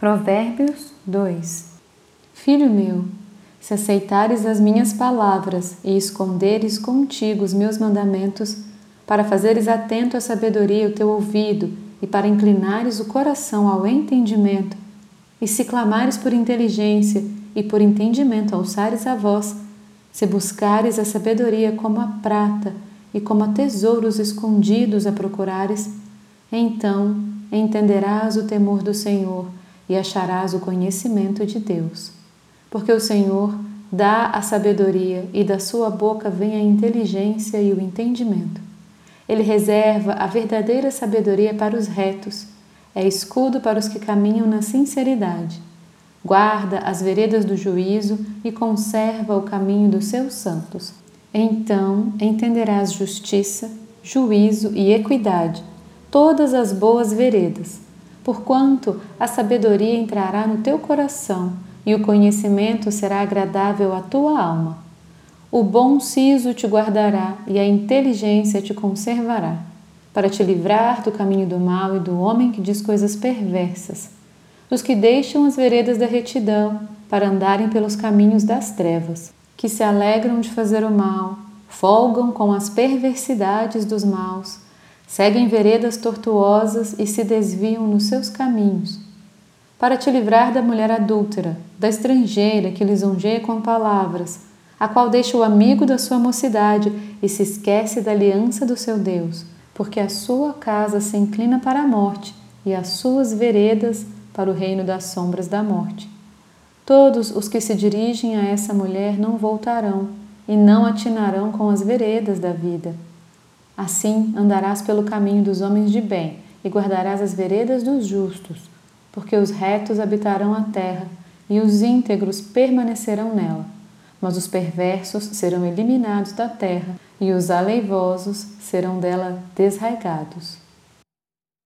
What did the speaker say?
Provérbios 2 Filho meu, se aceitares as minhas palavras e esconderes contigo os meus mandamentos, para fazeres atento à sabedoria o teu ouvido e para inclinares o coração ao entendimento, e se clamares por inteligência e por entendimento alçares a voz, se buscares a sabedoria como a prata e como a tesouros escondidos a procurares, então entenderás o temor do Senhor e acharás o conhecimento de Deus. Porque o Senhor dá a sabedoria e da sua boca vem a inteligência e o entendimento. Ele reserva a verdadeira sabedoria para os retos, é escudo para os que caminham na sinceridade. Guarda as veredas do juízo e conserva o caminho dos seus santos. Então entenderás justiça, juízo e equidade, todas as boas veredas porquanto a sabedoria entrará no teu coração e o conhecimento será agradável à tua alma. O bom siso te guardará e a inteligência te conservará, para te livrar do caminho do mal e do homem que diz coisas perversas, dos que deixam as veredas da retidão para andarem pelos caminhos das trevas, que se alegram de fazer o mal, folgam com as perversidades dos maus seguem veredas tortuosas e se desviam nos seus caminhos, para te livrar da mulher adúltera, da estrangeira que lisonjeia com palavras, a qual deixa o amigo da sua mocidade e se esquece da aliança do seu Deus, porque a sua casa se inclina para a morte e as suas veredas para o reino das sombras da morte. Todos os que se dirigem a essa mulher não voltarão e não atinarão com as veredas da vida Assim andarás pelo caminho dos homens de bem e guardarás as veredas dos justos, porque os retos habitarão a terra e os íntegros permanecerão nela. Mas os perversos serão eliminados da terra e os aleivosos serão dela desraigados.